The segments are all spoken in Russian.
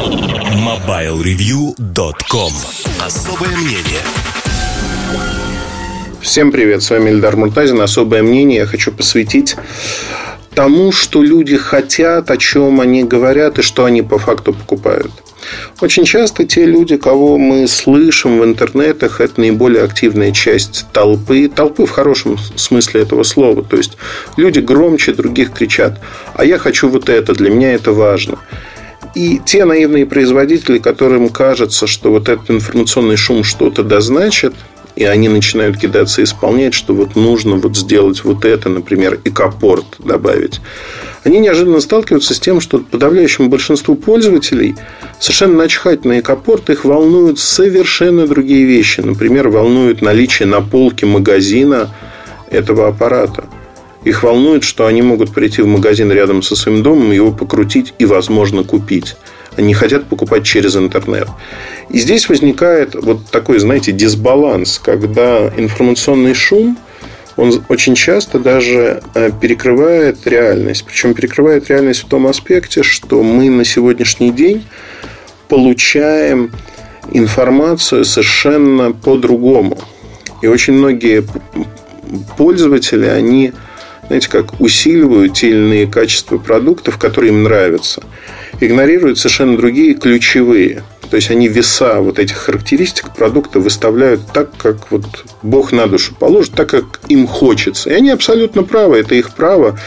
MobileReview.com Особое мнение Всем привет, с вами Эльдар Муртазин. Особое мнение я хочу посвятить тому, что люди хотят, о чем они говорят и что они по факту покупают. Очень часто те люди, кого мы слышим в интернетах, это наиболее активная часть толпы. Толпы в хорошем смысле этого слова. То есть люди громче других кричат, а я хочу вот это, для меня это важно. И те наивные производители, которым кажется, что вот этот информационный шум что-то дозначит, и они начинают кидаться исполнять, что вот нужно вот сделать вот это, например, экопорт добавить. Они неожиданно сталкиваются с тем, что подавляющему большинству пользователей совершенно начхать на экопорт, их волнуют совершенно другие вещи. Например, волнует наличие на полке магазина этого аппарата. Их волнует, что они могут прийти в магазин рядом со своим домом, его покрутить и, возможно, купить. Они хотят покупать через интернет. И здесь возникает вот такой, знаете, дисбаланс, когда информационный шум, он очень часто даже э, перекрывает реальность. Причем перекрывает реальность в том аспекте, что мы на сегодняшний день получаем информацию совершенно по-другому. И очень многие пользователи, они, знаете, как усиливают те или иные качества продуктов, которые им нравятся – игнорируют совершенно другие ключевые. То есть они веса вот этих характеристик продукта выставляют так, как вот Бог на душу положит, так, как им хочется. И они абсолютно правы, это их право.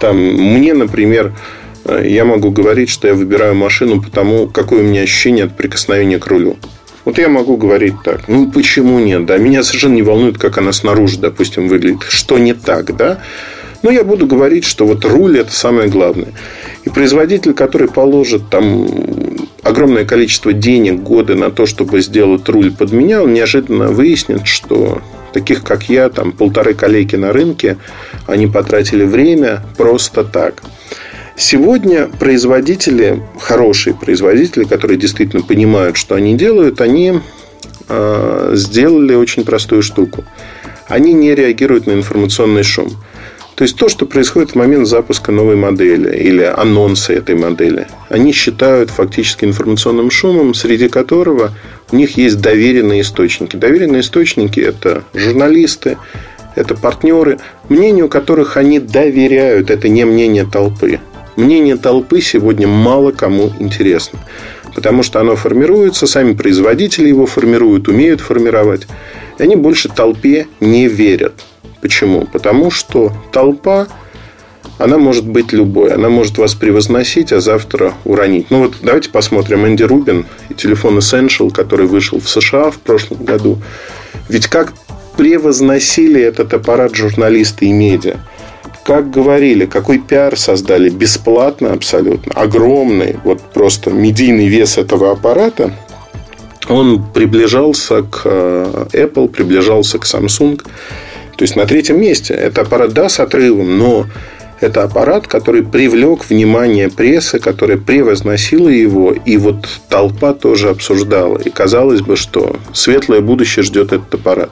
Там, мне, например, э, я могу говорить, что я выбираю машину потому, какое у меня ощущение от прикосновения к рулю. Вот я могу говорить так. Ну, почему нет? Да, меня совершенно не волнует, как она снаружи, допустим, выглядит. Что не так, да? Но я буду говорить, что вот руль – это самое главное. И производитель, который положит там огромное количество денег, годы на то, чтобы сделать руль под меня, он неожиданно выяснит, что таких, как я, там полторы коллеги на рынке, они потратили время просто так. Сегодня производители, хорошие производители, которые действительно понимают, что они делают, они э, сделали очень простую штуку. Они не реагируют на информационный шум. То есть то, что происходит в момент запуска новой модели или анонса этой модели, они считают фактически информационным шумом, среди которого у них есть доверенные источники. Доверенные источники – это журналисты, это партнеры, мнению которых они доверяют. Это не мнение толпы. Мнение толпы сегодня мало кому интересно. Потому что оно формируется, сами производители его формируют, умеют формировать. И они больше толпе не верят. Почему? Потому что толпа, она может быть любой. Она может вас превозносить, а завтра уронить. Ну вот давайте посмотрим Энди Рубин и телефон Essential, который вышел в США в прошлом году. Ведь как превозносили этот аппарат журналисты и медиа. Как говорили, какой пиар создали бесплатно абсолютно, огромный, вот просто медийный вес этого аппарата, он приближался к э, Apple, приближался к Samsung. То есть на третьем месте. Это аппарат, да, с отрывом, но это аппарат, который привлек внимание прессы, которая превозносила его, и вот толпа тоже обсуждала. И казалось бы, что светлое будущее ждет этот аппарат.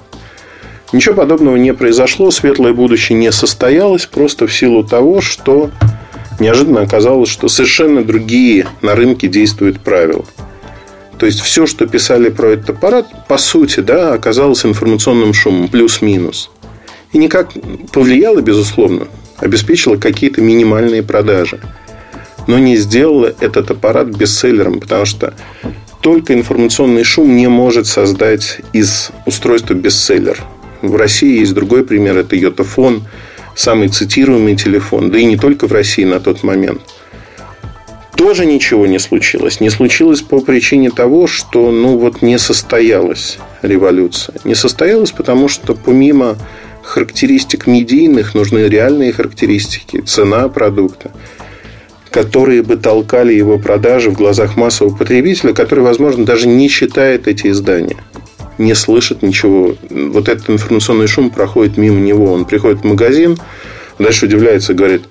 Ничего подобного не произошло, светлое будущее не состоялось, просто в силу того, что неожиданно оказалось, что совершенно другие на рынке действуют правила. То есть все, что писали про этот аппарат, по сути, да, оказалось информационным шумом, плюс-минус. И никак повлияло, безусловно, обеспечило какие-то минимальные продажи. Но не сделала этот аппарат бестселлером, потому что только информационный шум не может создать из устройства бестселлер. В России есть другой пример, это Йотафон, самый цитируемый телефон, да и не только в России на тот момент. Тоже ничего не случилось. Не случилось по причине того, что ну вот не состоялась революция. Не состоялась, потому что помимо характеристик медийных нужны реальные характеристики, цена продукта, которые бы толкали его продажи в глазах массового потребителя, который, возможно, даже не читает эти издания, не слышит ничего. Вот этот информационный шум проходит мимо него. Он приходит в магазин, дальше удивляется и говорит,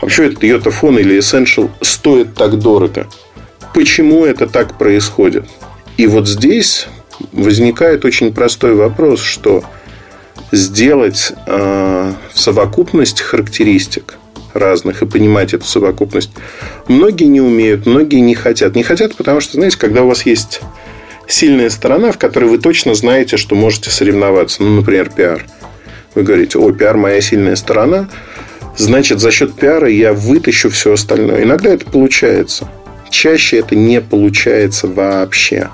а почему этот Йотафон или Essential стоит так дорого? Почему это так происходит? И вот здесь возникает очень простой вопрос, что сделать э, совокупность характеристик разных и понимать эту совокупность. Многие не умеют, многие не хотят. Не хотят, потому что, знаете, когда у вас есть сильная сторона, в которой вы точно знаете, что можете соревноваться, ну, например, пиар. Вы говорите, о, пиар моя сильная сторона, значит, за счет пиара я вытащу все остальное. Иногда это получается. Чаще это не получается вообще.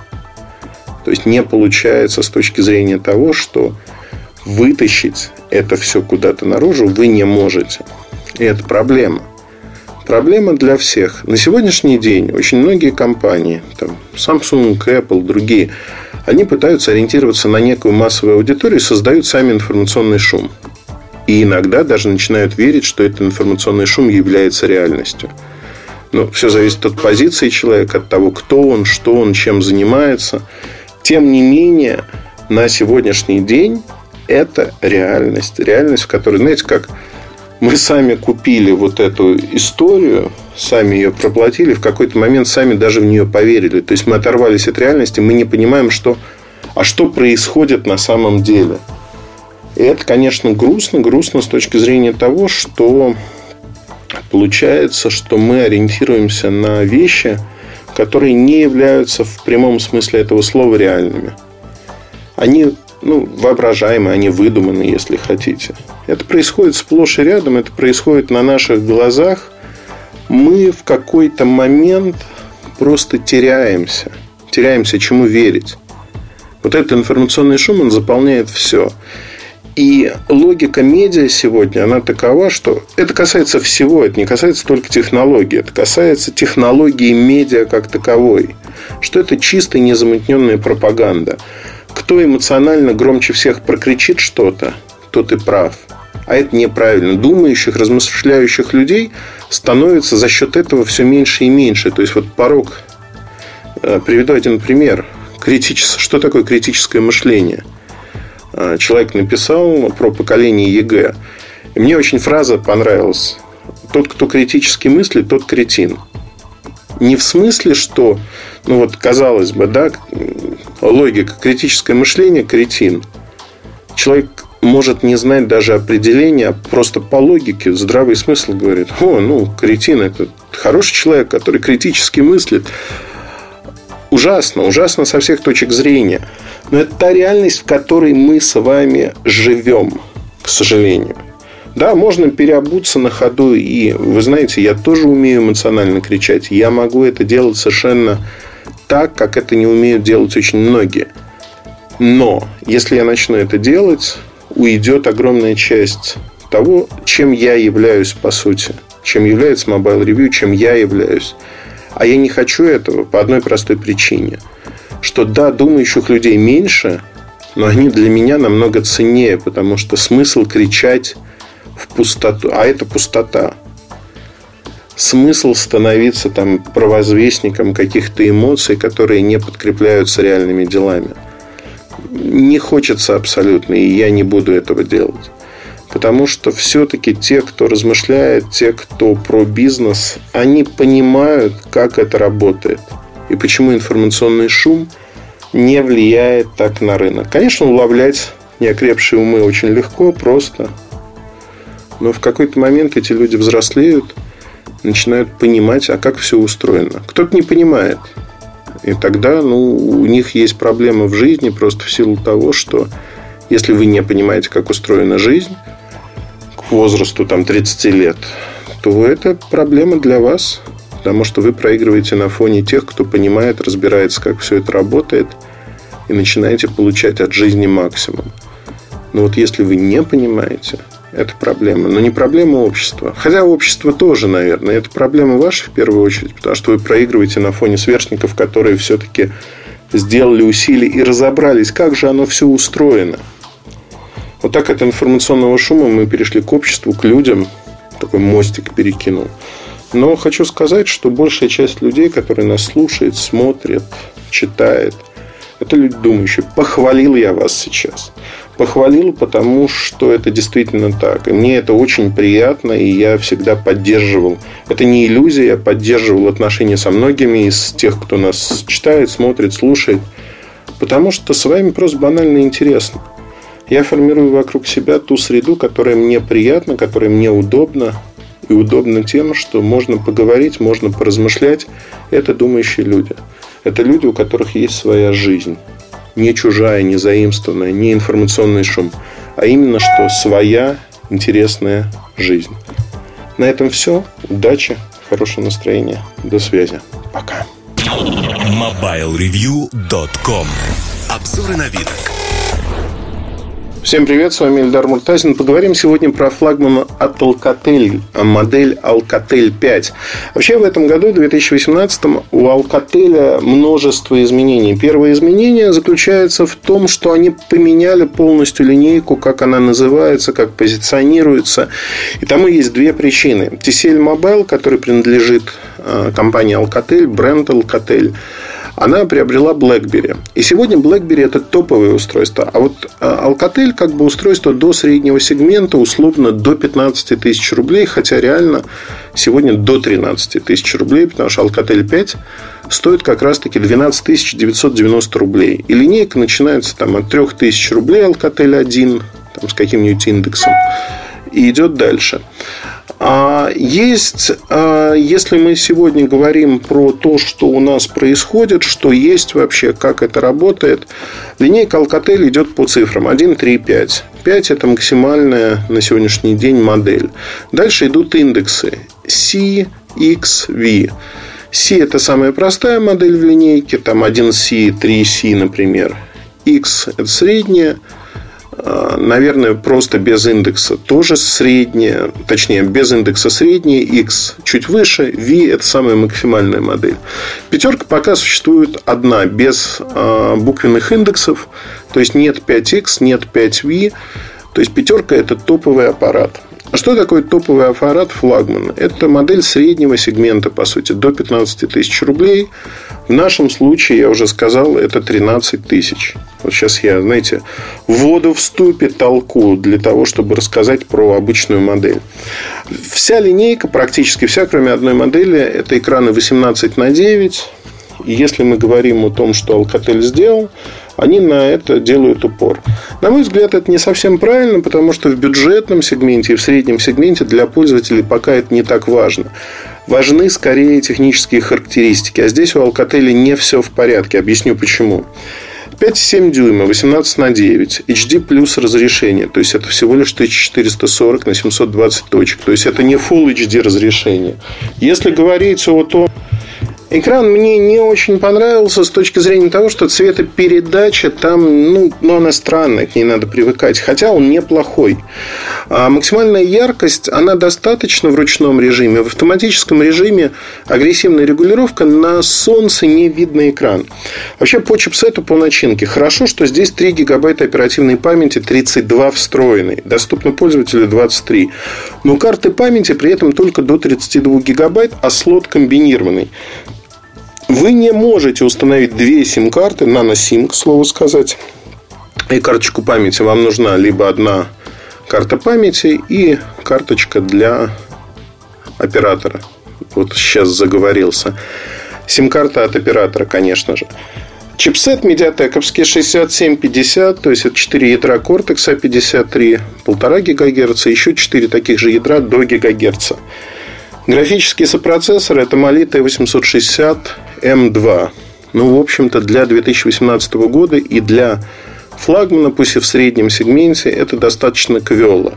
То есть не получается с точки зрения того, что вытащить это все куда-то наружу вы не можете. И это проблема. Проблема для всех. На сегодняшний день очень многие компании, там, Samsung, Apple, другие, они пытаются ориентироваться на некую массовую аудиторию и создают сами информационный шум. И иногда даже начинают верить, что этот информационный шум является реальностью. Но все зависит от позиции человека, от того, кто он, что он, чем занимается. Тем не менее, на сегодняшний день это реальность. Реальность, в которой, знаете, как мы сами купили вот эту историю, сами ее проплатили, в какой-то момент сами даже в нее поверили. То есть мы оторвались от реальности, мы не понимаем, что, а что происходит на самом деле. И это, конечно, грустно. Грустно с точки зрения того, что получается, что мы ориентируемся на вещи, которые не являются в прямом смысле этого слова реальными. Они ну, воображаемые, они выдуманы, если хотите. Это происходит сплошь и рядом, это происходит на наших глазах. Мы в какой-то момент просто теряемся. Теряемся, чему верить. Вот этот информационный шум, он заполняет все. И логика медиа сегодня, она такова, что это касается всего, это не касается только технологий, это касается технологии медиа как таковой, что это чистая незамутненная пропаганда. Кто эмоционально громче всех прокричит что-то, тот и прав. А это неправильно. Думающих, размышляющих людей становится за счет этого все меньше и меньше. То есть, вот порог... Э, приведу один пример. Критичес... Что такое критическое мышление – Э, человек написал про поколение ЕГЭ. И мне очень фраза понравилась. Тот, кто критически мыслит, тот кретин. Не в смысле, что, ну вот, казалось бы, да, логика, критическое мышление, кретин. Человек может не знать даже определения, просто по логике здравый смысл говорит, о, ну, кретин – это хороший человек, который критически мыслит. Ужасно, ужасно со всех точек зрения – но это та реальность, в которой мы с вами живем, к сожалению. Да, можно переобуться на ходу, и вы знаете, я тоже умею эмоционально кричать. Я могу это делать совершенно так, как это не умеют делать очень многие. Но если я начну это делать, уйдет огромная часть того, чем я являюсь по сути, чем является Mobile Review, чем я являюсь. А я не хочу этого по одной простой причине – что да, думающих людей меньше, но они для меня намного ценнее, потому что смысл кричать в пустоту, а это пустота. Смысл становиться там провозвестником каких-то эмоций, которые не подкрепляются реальными делами. Не хочется абсолютно, и я не буду этого делать. Потому что все-таки те, кто размышляет, те, кто про бизнес, они понимают, как это работает – и почему информационный шум не влияет так на рынок. Конечно, уловлять неокрепшие умы очень легко, просто. Но в какой-то момент эти люди взрослеют, начинают понимать, а как все устроено. Кто-то не понимает. И тогда ну, у них есть проблемы в жизни просто в силу того, что если вы не понимаете, как устроена жизнь к возрасту там, 30 лет, то это проблема для вас потому что вы проигрываете на фоне тех, кто понимает, разбирается, как все это работает, и начинаете получать от жизни максимум. Но вот если вы не понимаете, это проблема. Но не проблема общества. Хотя общество тоже, наверное. Это проблема ваша в первую очередь, потому что вы проигрываете на фоне сверстников, которые все-таки сделали усилия и разобрались, как же оно все устроено. Вот так от информационного шума мы перешли к обществу, к людям. Такой мостик перекинул. Но хочу сказать, что большая часть людей, которые нас слушают, смотрят, читают, это люди думающие. Похвалил я вас сейчас. Похвалил, потому что это действительно так. И мне это очень приятно, и я всегда поддерживал. Это не иллюзия, я поддерживал отношения со многими из тех, кто нас читает, смотрит, слушает. Потому что с вами просто банально интересно. Я формирую вокруг себя ту среду, которая мне приятна, которая мне удобна, и удобно тем, что можно поговорить, можно поразмышлять. Это думающие люди. Это люди, у которых есть своя жизнь. Не чужая, не заимствованная, не информационный шум, а именно что своя интересная жизнь. На этом все. Удачи, хорошего настроения. До связи. Пока. MobileReview.com Обзоры на вид. Всем привет, с вами Эльдар Муртазин. Поговорим сегодня про флагман от Alcatel, модель Alcatel 5. Вообще в этом году, 2018, у Alcatel множество изменений. Первое изменение заключается в том, что они поменяли полностью линейку, как она называется, как позиционируется. И тому есть две причины. TCL Mobile, который принадлежит э, компании Alcatel, бренд Alcatel, она приобрела BlackBerry. И сегодня BlackBerry это топовое устройство. А вот а, Alcatel как бы устройство до среднего сегмента, условно до 15 тысяч рублей, хотя реально сегодня до 13 тысяч рублей, потому что Alcatel 5 стоит как раз-таки 12 990 рублей. И линейка начинается там от 3 тысяч рублей Alcatel 1 там, с каким-нибудь индексом и идет дальше. А есть, а, если мы сегодня говорим про то, что у нас происходит, что есть вообще, как это работает, линейка Alcatel идет по цифрам 1, 3, 5. 5 это максимальная на сегодняшний день модель. Дальше идут индексы C, X, V. C это самая простая модель в линейке, там 1C, 3C, например. X это средняя, наверное, просто без индекса тоже средняя, точнее, без индекса средняя, X чуть выше, V – это самая максимальная модель. Пятерка пока существует одна, без а, буквенных индексов, то есть нет 5X, нет 5V, то есть пятерка – это топовый аппарат. А что такое топовый аппарат флагман? Это модель среднего сегмента, по сути, до 15 тысяч рублей. В нашем случае, я уже сказал, это 13 тысяч. Вот сейчас я, знаете, воду в ступе толку для того, чтобы рассказать про обычную модель. Вся линейка, практически вся, кроме одной модели, это экраны 18 на 9. И если мы говорим о том, что Alcatel сделал, они на это делают упор. На мой взгляд, это не совсем правильно, потому что в бюджетном сегменте и в среднем сегменте для пользователей пока это не так важно. Важны скорее технические характеристики. А здесь у Alcatel не все в порядке. Объясню почему. 5,7 дюйма, 18 на 9, HD плюс разрешение, то есть это всего лишь 1440 на 720 точек, то есть это не Full HD разрешение. Если говорить о том, Экран мне не очень понравился с точки зрения того, что цветопередача там, ну, ну она странная, к ней надо привыкать. Хотя он неплохой. А максимальная яркость, она достаточно в ручном режиме. В автоматическом режиме агрессивная регулировка на солнце не видно экран. Вообще по чипсету, по начинке. Хорошо, что здесь 3 гигабайта оперативной памяти, 32 встроенной. Доступно пользователю 23. Но карты памяти при этом только до 32 гигабайт, а слот комбинированный. Вы не можете установить две сим-карты, нано-сим, к слову сказать, и карточку памяти. Вам нужна либо одна карта памяти и карточка для оператора. Вот сейчас заговорился. Сим-карта от оператора, конечно же. Чипсет медиатековский 6750, то есть это 4 ядра Cortex A53, 1,5 ГГц, еще 4 таких же ядра до ГГц. Графический сопроцессор это Mali T860 M2. Ну, в общем-то, для 2018 года и для флагмана, пусть и в среднем сегменте, это достаточно квело.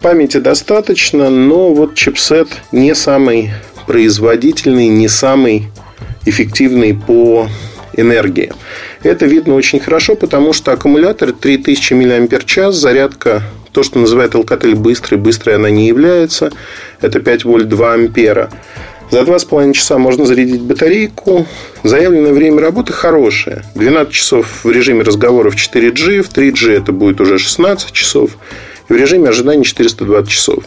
Памяти достаточно, но вот чипсет не самый производительный, не самый эффективный по энергии. Это видно очень хорошо, потому что аккумулятор 3000 мАч, зарядка то, что называют Alcatel быстрой, быстрой она не является. Это 5 вольт 2 ампера. За 2,5 часа можно зарядить батарейку. Заявленное время работы хорошее. 12 часов в режиме разговоров 4G, в 3G это будет уже 16 часов. И в режиме ожидания 420 часов.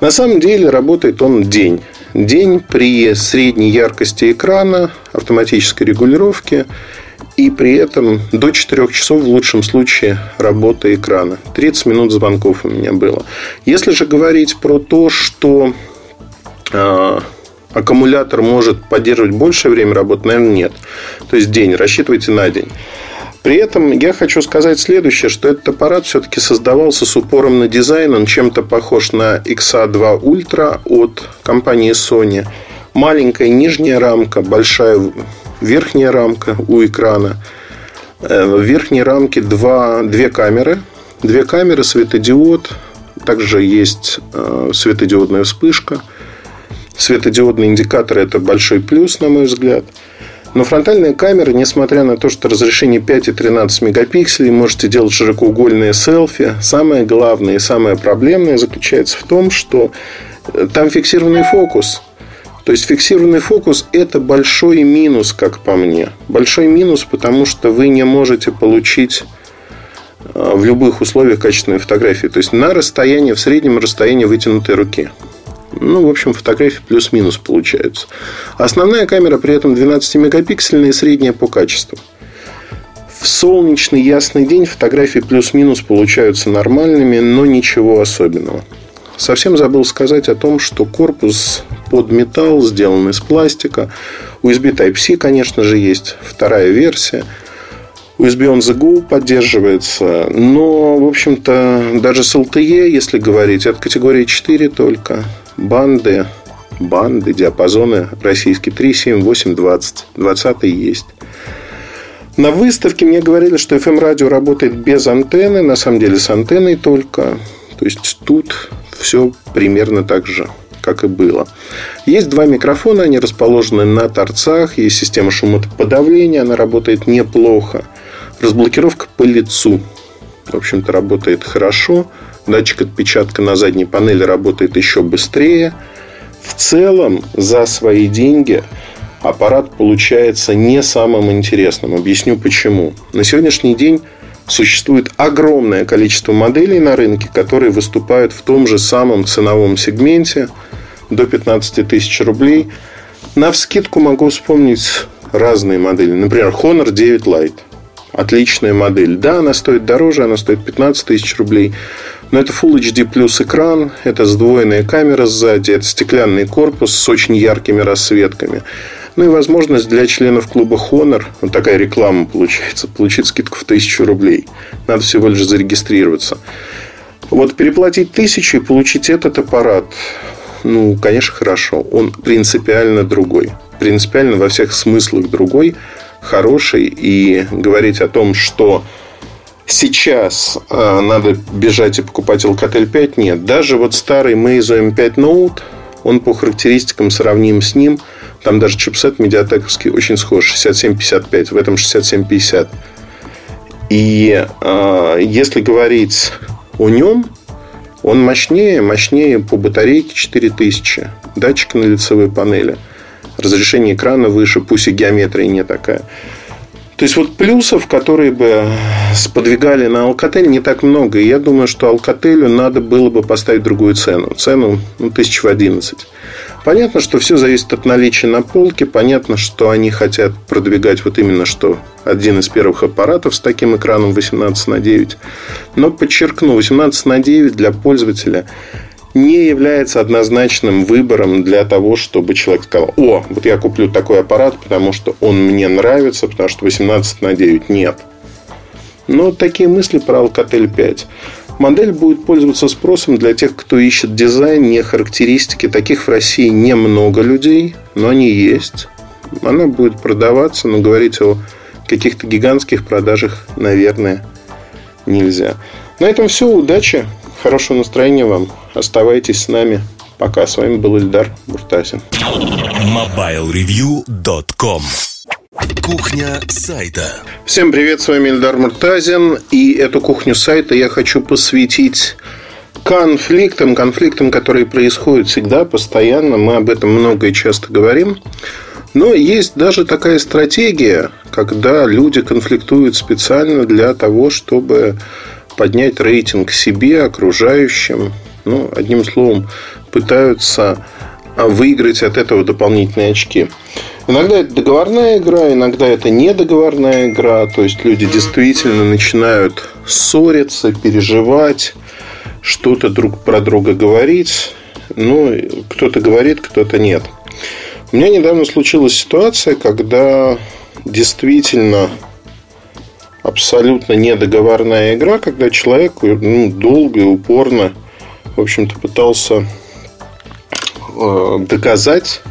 На самом деле работает он день. День при средней яркости экрана, автоматической регулировке и при этом до 4 часов в лучшем случае работа экрана. 30 минут звонков у меня было. Если же говорить про то, что э, аккумулятор может поддерживать большее время работы, наверное, нет. То есть день, рассчитывайте на день. При этом я хочу сказать следующее, что этот аппарат все-таки создавался с упором на дизайн. Он чем-то похож на XA2 Ultra от компании Sony. Маленькая нижняя рамка, большая верхняя рамка у экрана. Э, в верхней рамке два, две камеры. Две камеры, светодиод. Также есть э, светодиодная вспышка. Светодиодный индикатор – это большой плюс, на мой взгляд – но фронтальная камера, несмотря на то, что разрешение 5 и 13 мегапикселей, можете делать широкоугольные селфи. Самое главное и самое проблемное заключается в том, что э, там фиксированный фокус. То есть фиксированный фокус – это большой минус, как по мне. Большой минус, потому что вы не можете получить э, в любых условиях качественную фотографию. То есть на расстоянии, в среднем расстоянии вытянутой руки. Ну, в общем, фотографии плюс-минус получаются. Основная камера при этом 12-мегапиксельная и средняя по качеству. В солнечный ясный день фотографии плюс-минус получаются нормальными, но ничего особенного. Совсем забыл сказать о том, что корпус под металл сделан из пластика. USB Type-C, конечно же, есть. Вторая версия. USB on the go поддерживается. Но, в общем-то, даже с LTE, если говорить, от категории 4 только банды, банды, диапазоны российские 3, 7, 8, 20. 20 есть. На выставке мне говорили, что FM-радио работает без антенны, на самом деле с антенной только. То есть тут все примерно так же, как и было. Есть два микрофона, они расположены на торцах, есть система шумотоподавления, она работает неплохо. Разблокировка по лицу, в общем-то, работает хорошо. Датчик отпечатка на задней панели работает еще быстрее. В целом, за свои деньги аппарат получается не самым интересным. Объясню почему. На сегодняшний день существует огромное количество моделей на рынке, которые выступают в том же самом ценовом сегменте до 15 тысяч рублей. На вскидку могу вспомнить разные модели. Например, Honor 9 Lite. Отличная модель. Да, она стоит дороже, она стоит 15 тысяч рублей. Но это Full HD плюс экран, это сдвоенная камера сзади, это стеклянный корпус с очень яркими расцветками. Ну и возможность для членов клуба Honor, вот такая реклама получается, получить скидку в тысячу рублей. Надо всего лишь зарегистрироваться. Вот переплатить тысячу и получить этот аппарат, ну, конечно, хорошо. Он принципиально другой. Принципиально во всех смыслах другой, хороший. И говорить о том, что сейчас э, надо бежать и покупать Alcatel 5, нет. Даже вот старый Meizu M5 Note, он по характеристикам сравним с ним. Там даже чипсет медиатековский очень схож. 6755, в этом 6750. И э, если говорить о нем, он мощнее, мощнее по батарейке 4000. Датчик на лицевой панели. Разрешение экрана выше, пусть и геометрия не такая. То есть вот плюсов, которые бы сподвигали на Alcatel, не так много. И я думаю, что Alcatel надо было бы поставить другую цену. Цену ну, тысяч в 11. Понятно, что все зависит от наличия на полке. Понятно, что они хотят продвигать вот именно что один из первых аппаратов с таким экраном 18 на 9. Но подчеркну, 18 на 9 для пользователя не является однозначным выбором для того, чтобы человек сказал, о, вот я куплю такой аппарат, потому что он мне нравится, потому что 18 на 9 нет. Но такие мысли про Alcatel 5. Модель будет пользоваться спросом для тех, кто ищет дизайн, не характеристики. Таких в России немного людей, но они есть. Она будет продаваться, но говорить о каких-то гигантских продажах, наверное, нельзя. На этом все. Удачи. Хорошего настроения вам. Оставайтесь с нами. Пока. С вами был Ильдар Буртасин. MobileReview.com Кухня сайта. Всем привет, с вами Ильдар Муртазин. И эту кухню сайта я хочу посвятить конфликтам, конфликтам, которые происходят всегда, постоянно. Мы об этом много и часто говорим. Но есть даже такая стратегия, когда люди конфликтуют специально для того, чтобы поднять рейтинг себе, окружающим. Ну, одним словом, пытаются выиграть от этого дополнительные очки. Иногда это договорная игра, иногда это не договорная игра. То есть люди действительно начинают ссориться, переживать, что-то друг про друга говорить. Ну, кто-то говорит, кто-то нет. У меня недавно случилась ситуация, когда действительно абсолютно недоговорная игра, когда человек ну, долго и упорно, в общем-то, пытался э, доказать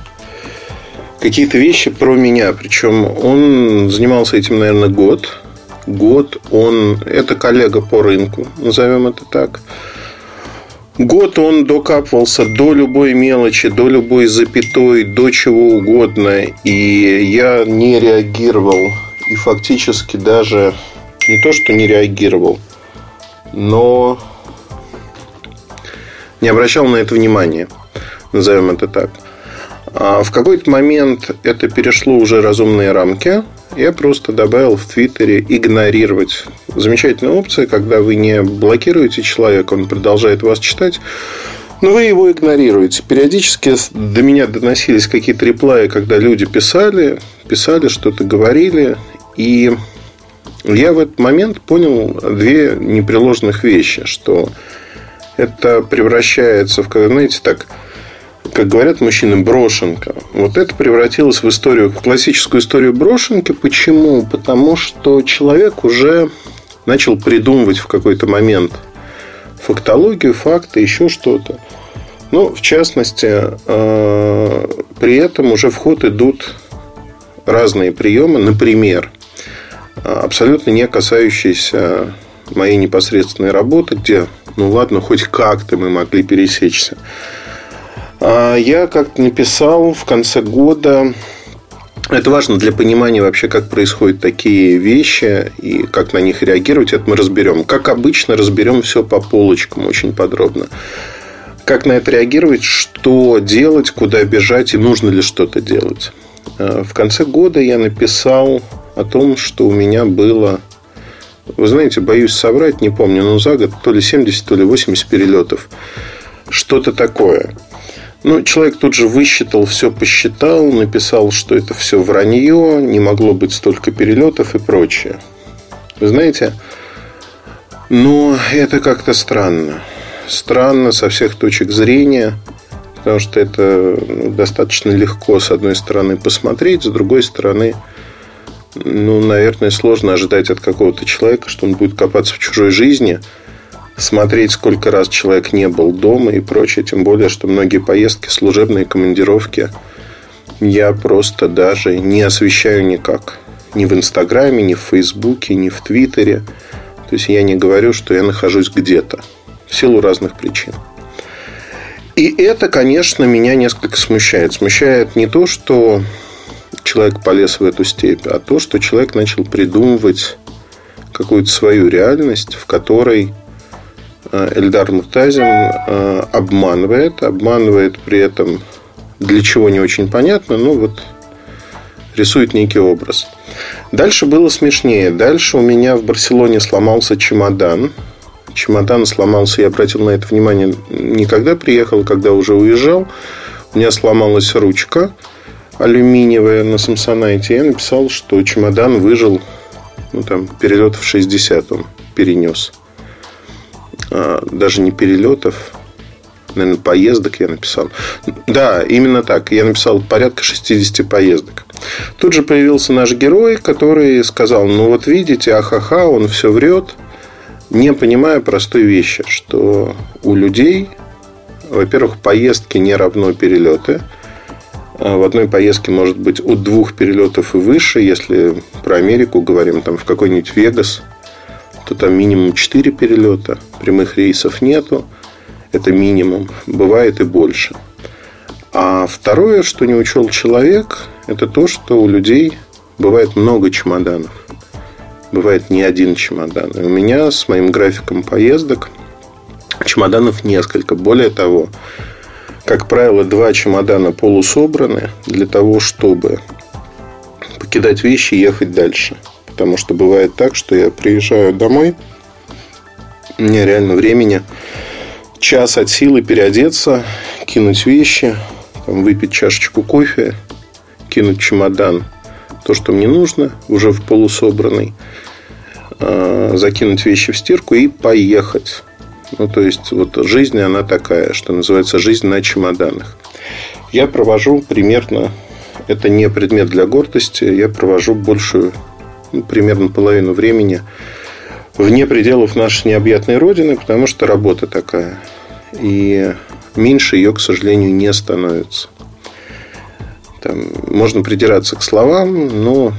какие-то вещи про меня. Причем он занимался этим, наверное, год. Год он... Это коллега по рынку, назовем это так. Год он докапывался до любой мелочи, до любой запятой, до чего угодно. И я не реагировал. И фактически даже не то, что не реагировал, но не обращал на это внимания. Назовем это так. А в какой-то момент это перешло уже разумные рамки. Я просто добавил в Твиттере игнорировать. Замечательная опция, когда вы не блокируете человека, он продолжает вас читать, но вы его игнорируете. Периодически до меня доносились какие-то реплаи, когда люди писали, писали, что-то говорили. И я в этот момент понял две непреложных вещи, что это превращается в, знаете, так, как говорят мужчины, брошенка. Вот это превратилось в историю, в классическую историю брошенки. Почему? Потому что человек уже начал придумывать в какой-то момент фактологию, факты, еще что-то. Ну, в частности, э, при этом уже в ход идут разные приемы. Например, абсолютно не касающиеся моей непосредственной работы, где, ну ладно, хоть как-то мы могли пересечься. А я как-то написал в конце года это важно для понимания вообще, как происходят такие вещи и как на них реагировать. Это мы разберем. Как обычно, разберем все по полочкам очень подробно. Как на это реагировать, что делать, куда бежать и нужно ли что-то делать. А, в конце года я написал о том, что у меня было вы знаете, боюсь соврать, не помню, но за год то ли 70, то ли 80 перелетов. Что-то такое. Ну, человек тут же высчитал, все посчитал, написал, что это все вранье, не могло быть столько перелетов и прочее. Вы знаете, но это как-то странно. Странно со всех точек зрения, потому что это ну, достаточно легко, с одной стороны, посмотреть, с другой стороны, ну, наверное, сложно ожидать от какого-то человека, что он будет копаться в чужой жизни – смотреть, сколько раз человек не был дома и прочее. Тем более, что многие поездки, служебные командировки я просто даже не освещаю никак. Ни в Инстаграме, ни в Фейсбуке, ни в Твиттере. То есть я не говорю, что я нахожусь где-то. В силу разных причин. И это, конечно, меня несколько смущает. Смущает не то, что человек полез в эту степь, а то, что человек начал придумывать какую-то свою реальность, в которой Эльдар Муртазин э, обманывает, обманывает при этом для чего не очень понятно, но вот рисует некий образ. Дальше было смешнее. Дальше у меня в Барселоне сломался чемодан. Чемодан сломался, я обратил на это внимание не когда приехал, а когда уже уезжал. У меня сломалась ручка алюминиевая на Самсонайте. Я написал, что чемодан выжил, ну, там, перелетов 60 он перенес. А, даже не перелетов, наверное, поездок я написал. Да, именно так. Я написал порядка 60 поездок. Тут же появился наш герой, который сказал, ну вот видите, ахаха, он все врет, не понимая простой вещи, что у людей, во-первых, поездки не равно перелеты. А в одной поездке может быть от двух перелетов и выше, если про Америку говорим, там в какой-нибудь Вегас – то там минимум 4 перелета, прямых рейсов нету, это минимум, бывает и больше. А второе, что не учел человек, это то, что у людей бывает много чемоданов. Бывает не один чемодан. И у меня с моим графиком поездок чемоданов несколько. Более того, как правило, два чемодана полусобраны для того, чтобы покидать вещи и ехать дальше. Потому что бывает так, что я приезжаю домой, меня реально времени час от силы переодеться, кинуть вещи, там, выпить чашечку кофе, кинуть чемодан, то, что мне нужно, уже в полусобранный, а, закинуть вещи в стирку и поехать. Ну, то есть, вот жизнь, она такая, что называется жизнь на чемоданах. Я провожу примерно, это не предмет для гордости, я провожу большую примерно половину времени вне пределов нашей необъятной родины, потому что работа такая. И меньше ее, к сожалению, не становится. Там, можно придираться к словам, но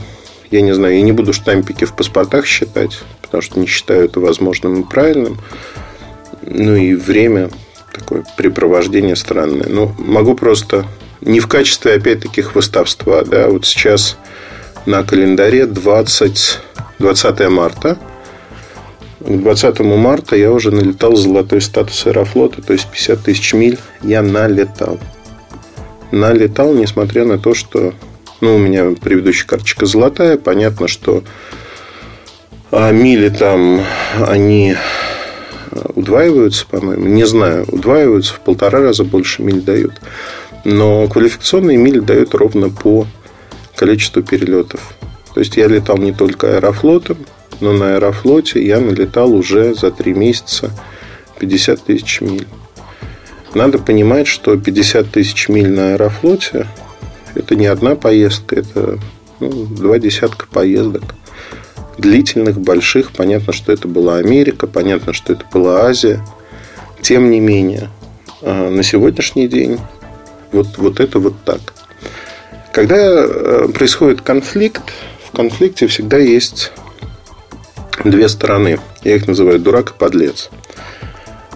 я не знаю, я не буду штампики в паспортах считать, потому что не считаю это возможным и правильным. Ну и время такое препровождение странное. Ну, могу просто не в качестве, опять-таки, хвостовства. Да? Вот сейчас на календаре 20, 20 марта. К 20 марта я уже налетал золотой статус аэрофлота, то есть 50 тысяч миль я налетал. Налетал, несмотря на то, что ну, у меня предыдущая карточка золотая. Понятно, что а мили там, они удваиваются, по-моему. Не знаю, удваиваются в полтора раза больше миль дают. Но квалификационные мили дают ровно по количеству перелетов. То есть я летал не только аэрофлотом, но на аэрофлоте я налетал уже за три месяца 50 тысяч миль. Надо понимать, что 50 тысяч миль на аэрофлоте это не одна поездка, это ну, два десятка поездок длительных, больших. Понятно, что это была Америка, понятно, что это была Азия. Тем не менее, а, на сегодняшний день вот, вот это вот так. Когда э, происходит конфликт, в конфликте всегда есть две стороны. Я их называю дурак и подлец.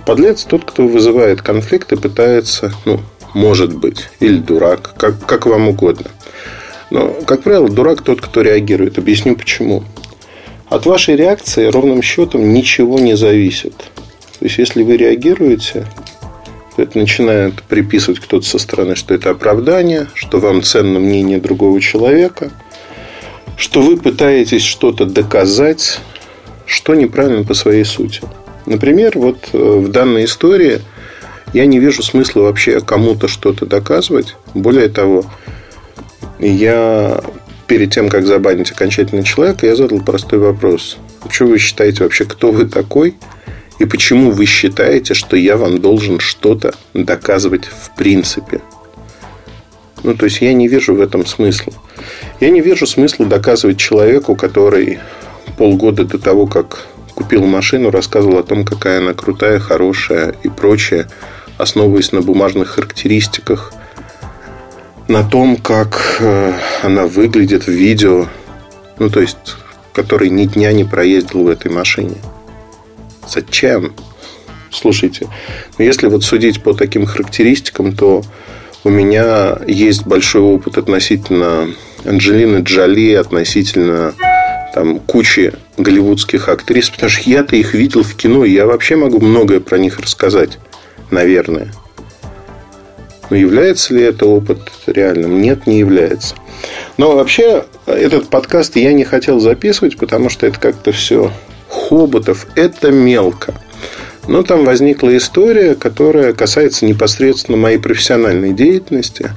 Подлец тот, кто вызывает конфликт и пытается, ну, может быть, или дурак, как, как вам угодно. Но, как правило, дурак тот, кто реагирует. Объясню почему. От вашей реакции ровным счетом ничего не зависит. То есть, если вы реагируете, это начинает приписывать кто-то со стороны, что это оправдание, что вам ценно мнение другого человека, что вы пытаетесь что-то доказать, что неправильно по своей сути. Например, вот э, в данной истории я не вижу смысла вообще кому-то что-то доказывать. Более того, я перед тем, как забанить окончательно человека, я задал простой вопрос. Что вы считаете вообще, кто вы такой? И почему вы считаете, что я вам должен что-то доказывать в принципе? Ну, то есть, я не вижу в этом смысла. Я не вижу смысла доказывать человеку, который полгода до того, как купил машину, рассказывал о том, какая она крутая, хорошая и прочее, основываясь на бумажных характеристиках – на том, как э, она выглядит в видео, ну, то есть, который ни дня не проездил в этой машине. Зачем? Слушайте, ну, если вот судить по таким характеристикам, то у меня есть большой опыт относительно Анджелины Джоли, относительно там, кучи голливудских актрис, потому что я-то их видел в кино, и я вообще могу многое про них рассказать, наверное. Но является ли это опыт реальным? Нет, не является. Но вообще этот подкаст я не хотел записывать, потому что это как-то все хоботов. Это мелко. Но там возникла история, которая касается непосредственно моей профессиональной деятельности.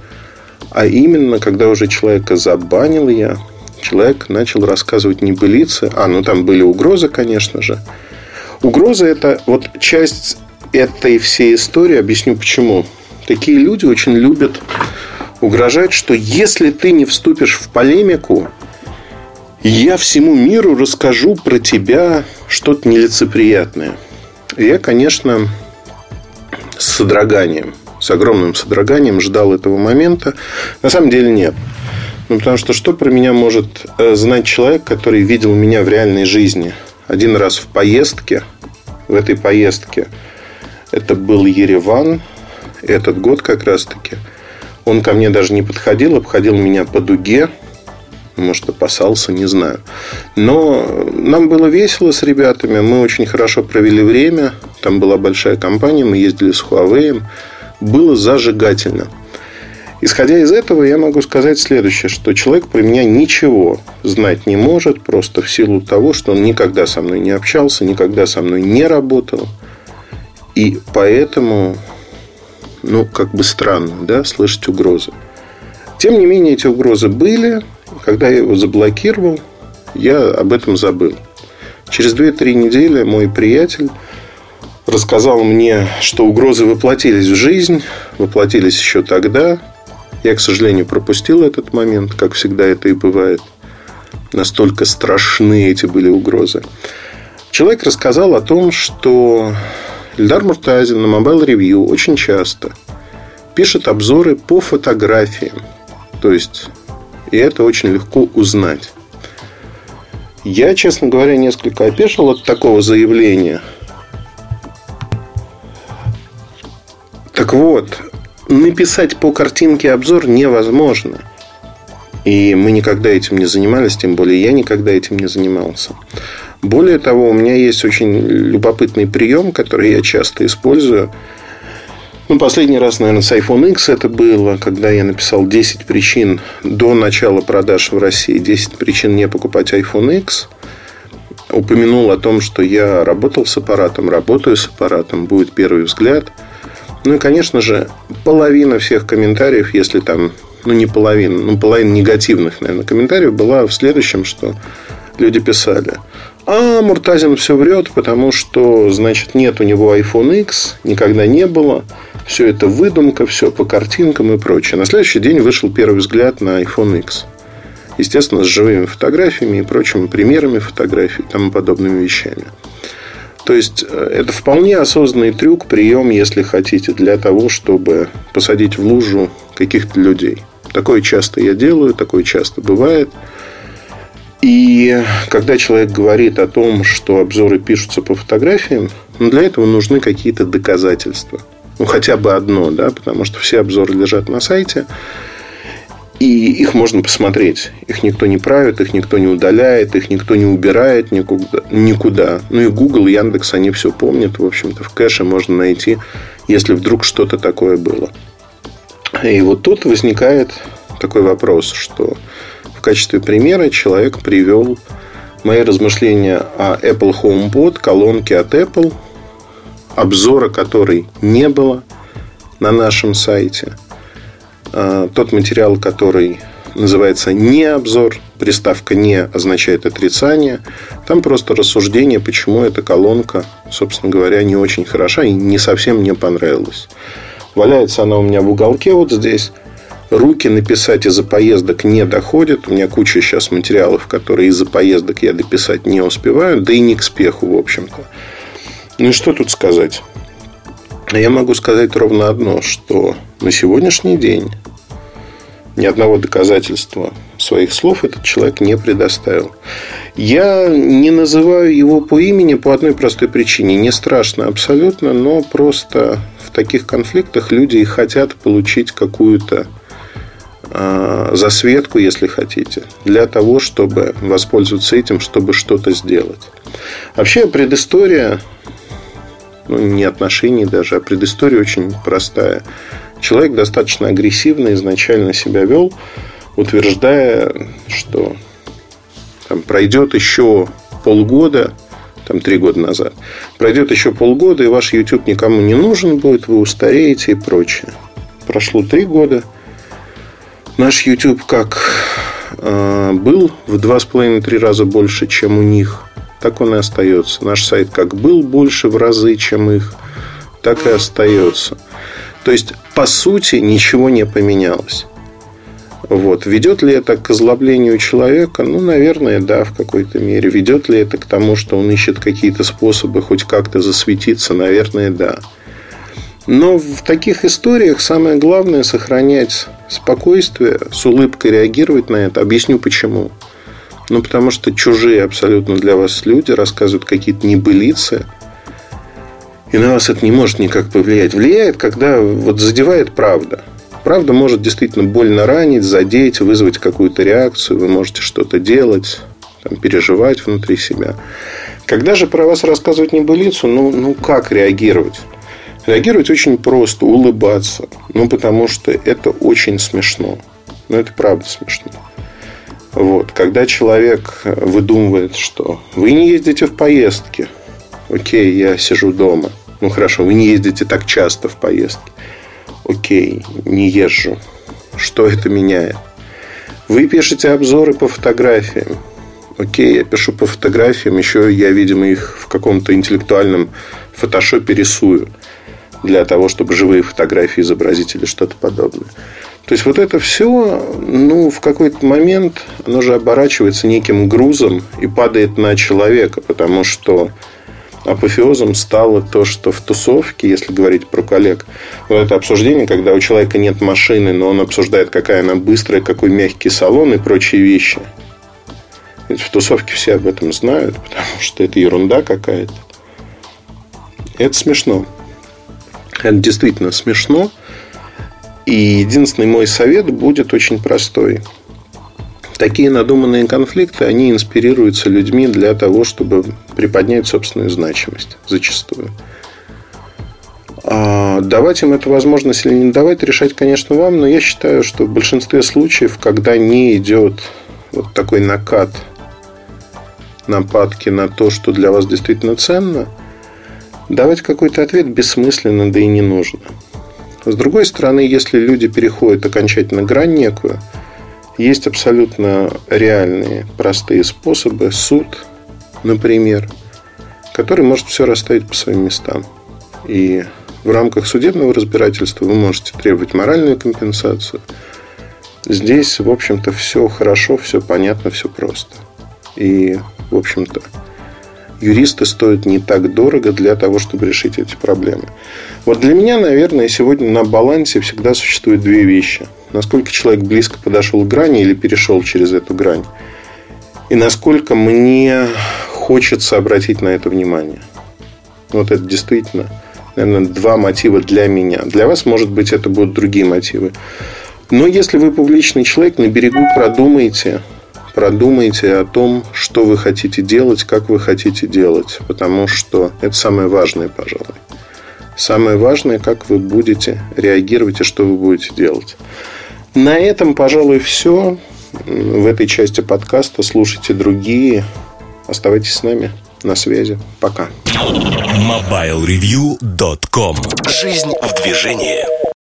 А именно, когда уже человека забанил я, человек начал рассказывать небылицы. А, ну там были угрозы, конечно же. Угроза – это вот часть этой всей истории. Объясню почему. Такие люди очень любят угрожать, что если ты не вступишь в полемику, я всему миру расскажу про тебя что-то нелицеприятное. Я, конечно, с содроганием, с огромным содроганием ждал этого момента. На самом деле нет. Ну, потому что что про меня может э, знать человек, который видел меня в реальной жизни? Один раз в поездке. В этой поездке это был Ереван – этот год как раз-таки. Он ко мне даже не подходил, обходил меня по дуге. Может, опасался, не знаю. Но нам было весело с ребятами. Мы очень хорошо провели время. Там была большая компания. Мы ездили с Huawei. Было зажигательно. Исходя из этого, я могу сказать следующее, что человек про меня ничего знать не может, просто в силу того, что он никогда со мной не общался, никогда со мной не работал. И поэтому ну, как бы странно, да, слышать угрозы. Тем не менее, эти угрозы были. Когда я его заблокировал, я об этом забыл. Через 2-3 недели мой приятель рассказал мне, что угрозы воплотились в жизнь, воплотились еще тогда. Я, к сожалению, пропустил этот момент, как всегда это и бывает. Настолько страшны эти были угрозы. Человек рассказал о том, что Эльдар Муртазин на Mobile Review очень часто пишет обзоры по фотографиям. То есть, и это очень легко узнать. Я, честно говоря, несколько опешил от такого заявления. Так вот, написать по картинке обзор невозможно. И мы никогда этим не занимались, тем более я никогда этим не занимался. Более того, у меня есть очень любопытный прием, который я часто использую. Ну, последний раз, наверное, с iPhone X это было, когда я написал 10 причин до начала продаж в России, 10 причин не покупать iPhone X. Упомянул о том, что я работал с аппаратом, работаю с аппаратом, будет первый взгляд. Ну и, конечно же, половина всех комментариев, если там, ну не половина, ну половина негативных, наверное, комментариев была в следующем, что люди писали. А Муртазин все врет, потому что, значит, нет у него iPhone X, никогда не было. Все это выдумка, все по картинкам и прочее. На следующий день вышел первый взгляд на iPhone X. Естественно, с живыми фотографиями и прочими примерами фотографий и тому подобными вещами. То есть, э, это вполне осознанный трюк, прием, если хотите, для того, чтобы посадить в лужу каких-то людей. Такое часто я делаю, такое часто бывает. И когда человек говорит о том, что обзоры пишутся по фотографиям, ну, для этого нужны какие-то доказательства – ну, хотя бы одно, да, потому что все обзоры лежат на сайте. И их можно посмотреть. Их никто не правит, их никто не удаляет, их никто не убирает никуда. никуда. Ну и Google, Яндекс, они все помнят. В общем-то, в кэше можно найти, если вдруг что-то такое было. И вот тут возникает такой вопрос, что качестве примера человек привел мои размышления о Apple HomePod, колонке от Apple, обзора которой не было на нашем сайте. А, тот материал, который называется «не обзор», приставка «не» означает отрицание. Там просто рассуждение, почему эта колонка, собственно говоря, не очень хороша и не совсем мне понравилась. Валяется она у меня в уголке вот здесь. Руки написать из-за поездок не доходят. У меня куча сейчас материалов, которые из-за поездок я дописать не успеваю. Да и не к спеху, в общем-то. Ну и что тут сказать? Я могу сказать ровно одно, что на сегодняшний день ни одного доказательства своих слов этот человек не предоставил. Я не называю его по имени по одной простой причине. Не страшно абсолютно, но просто в таких конфликтах люди хотят получить какую-то засветку, если хотите, для того, чтобы воспользоваться этим, чтобы что-то сделать. Вообще предыстория ну, не отношений даже, а предыстория очень простая. Человек достаточно агрессивно изначально себя вел, утверждая, что там, пройдет еще полгода, там три года назад, пройдет еще полгода, и ваш YouTube никому не нужен будет, вы устареете и прочее. Прошло три года. Наш YouTube как э, был в два с половиной-три раза больше, чем у них – так он и остается. Наш сайт как был больше в разы, чем их, так и остается. То есть, по сути, ничего не поменялось. Вот. Ведет ли это к озлоблению человека? Ну, наверное, да, в какой-то мере. Ведет ли это к тому, что он ищет какие-то способы хоть как-то засветиться? Наверное, да. Но в таких историях самое главное сохранять спокойствие, с улыбкой реагировать на это. Объясню почему. Ну, потому что чужие абсолютно для вас люди рассказывают какие-то небылицы, и на вас это не может никак повлиять. Влияет, когда вот задевает правда. Правда может действительно больно ранить, задеть, вызвать какую-то реакцию. Вы можете что-то делать, там, переживать внутри себя. Когда же про вас рассказывать небылицу, ну, ну как реагировать? Реагировать очень просто, улыбаться. Ну, потому что это очень смешно. Ну, это правда смешно. Вот. Когда человек выдумывает, что вы не ездите в поездки, окей, я сижу дома. Ну хорошо, вы не ездите так часто в поездки. Окей, не езжу. Что это меняет? Вы пишете обзоры по фотографиям. Окей, я пишу по фотографиям, еще я, видимо, их в каком-то интеллектуальном фотошопе рисую для того, чтобы живые фотографии изобразить или что-то подобное. То есть вот это все, ну, в какой-то момент оно же оборачивается неким грузом и падает на человека, потому что апофеозом стало то, что в тусовке, если говорить про коллег, вот это обсуждение, когда у человека нет машины, но он обсуждает, какая она быстрая, какой мягкий салон и прочие вещи. Ведь в тусовке все об этом знают, потому что это ерунда какая-то. Это смешно. Это действительно смешно. И единственный мой совет будет очень простой. Такие надуманные конфликты, они инспирируются людьми для того, чтобы приподнять собственную значимость зачастую. А давать им эту возможность или не давать, решать, конечно, вам, но я считаю, что в большинстве случаев, когда не идет вот такой накат нападки на то, что для вас действительно ценно, давать какой-то ответ бессмысленно, да и не нужно. С другой стороны, если люди переходят окончательно грань некую, есть абсолютно реальные, простые способы. Суд, например, который может все расставить по своим местам. И в рамках судебного разбирательства вы можете требовать моральную компенсацию. Здесь, в общем-то, все хорошо, все понятно, все просто. И, в общем-то, юристы стоят не так дорого для того, чтобы решить эти проблемы. Вот для меня, наверное, сегодня на балансе всегда существуют две вещи. Насколько человек близко подошел к грани или перешел через эту грань. И насколько мне хочется обратить на это внимание. Вот это действительно, наверное, два мотива для меня. Для вас, может быть, это будут другие мотивы. Но если вы публичный человек, на берегу продумайте, продумайте о том, что вы хотите делать, как вы хотите делать. Потому что это самое важное, пожалуй. Самое важное, как вы будете реагировать и что вы будете делать. На этом, пожалуй, все. В этой части подкаста слушайте другие. Оставайтесь с нами. На связи. Пока. MobileReview.com Жизнь в движении.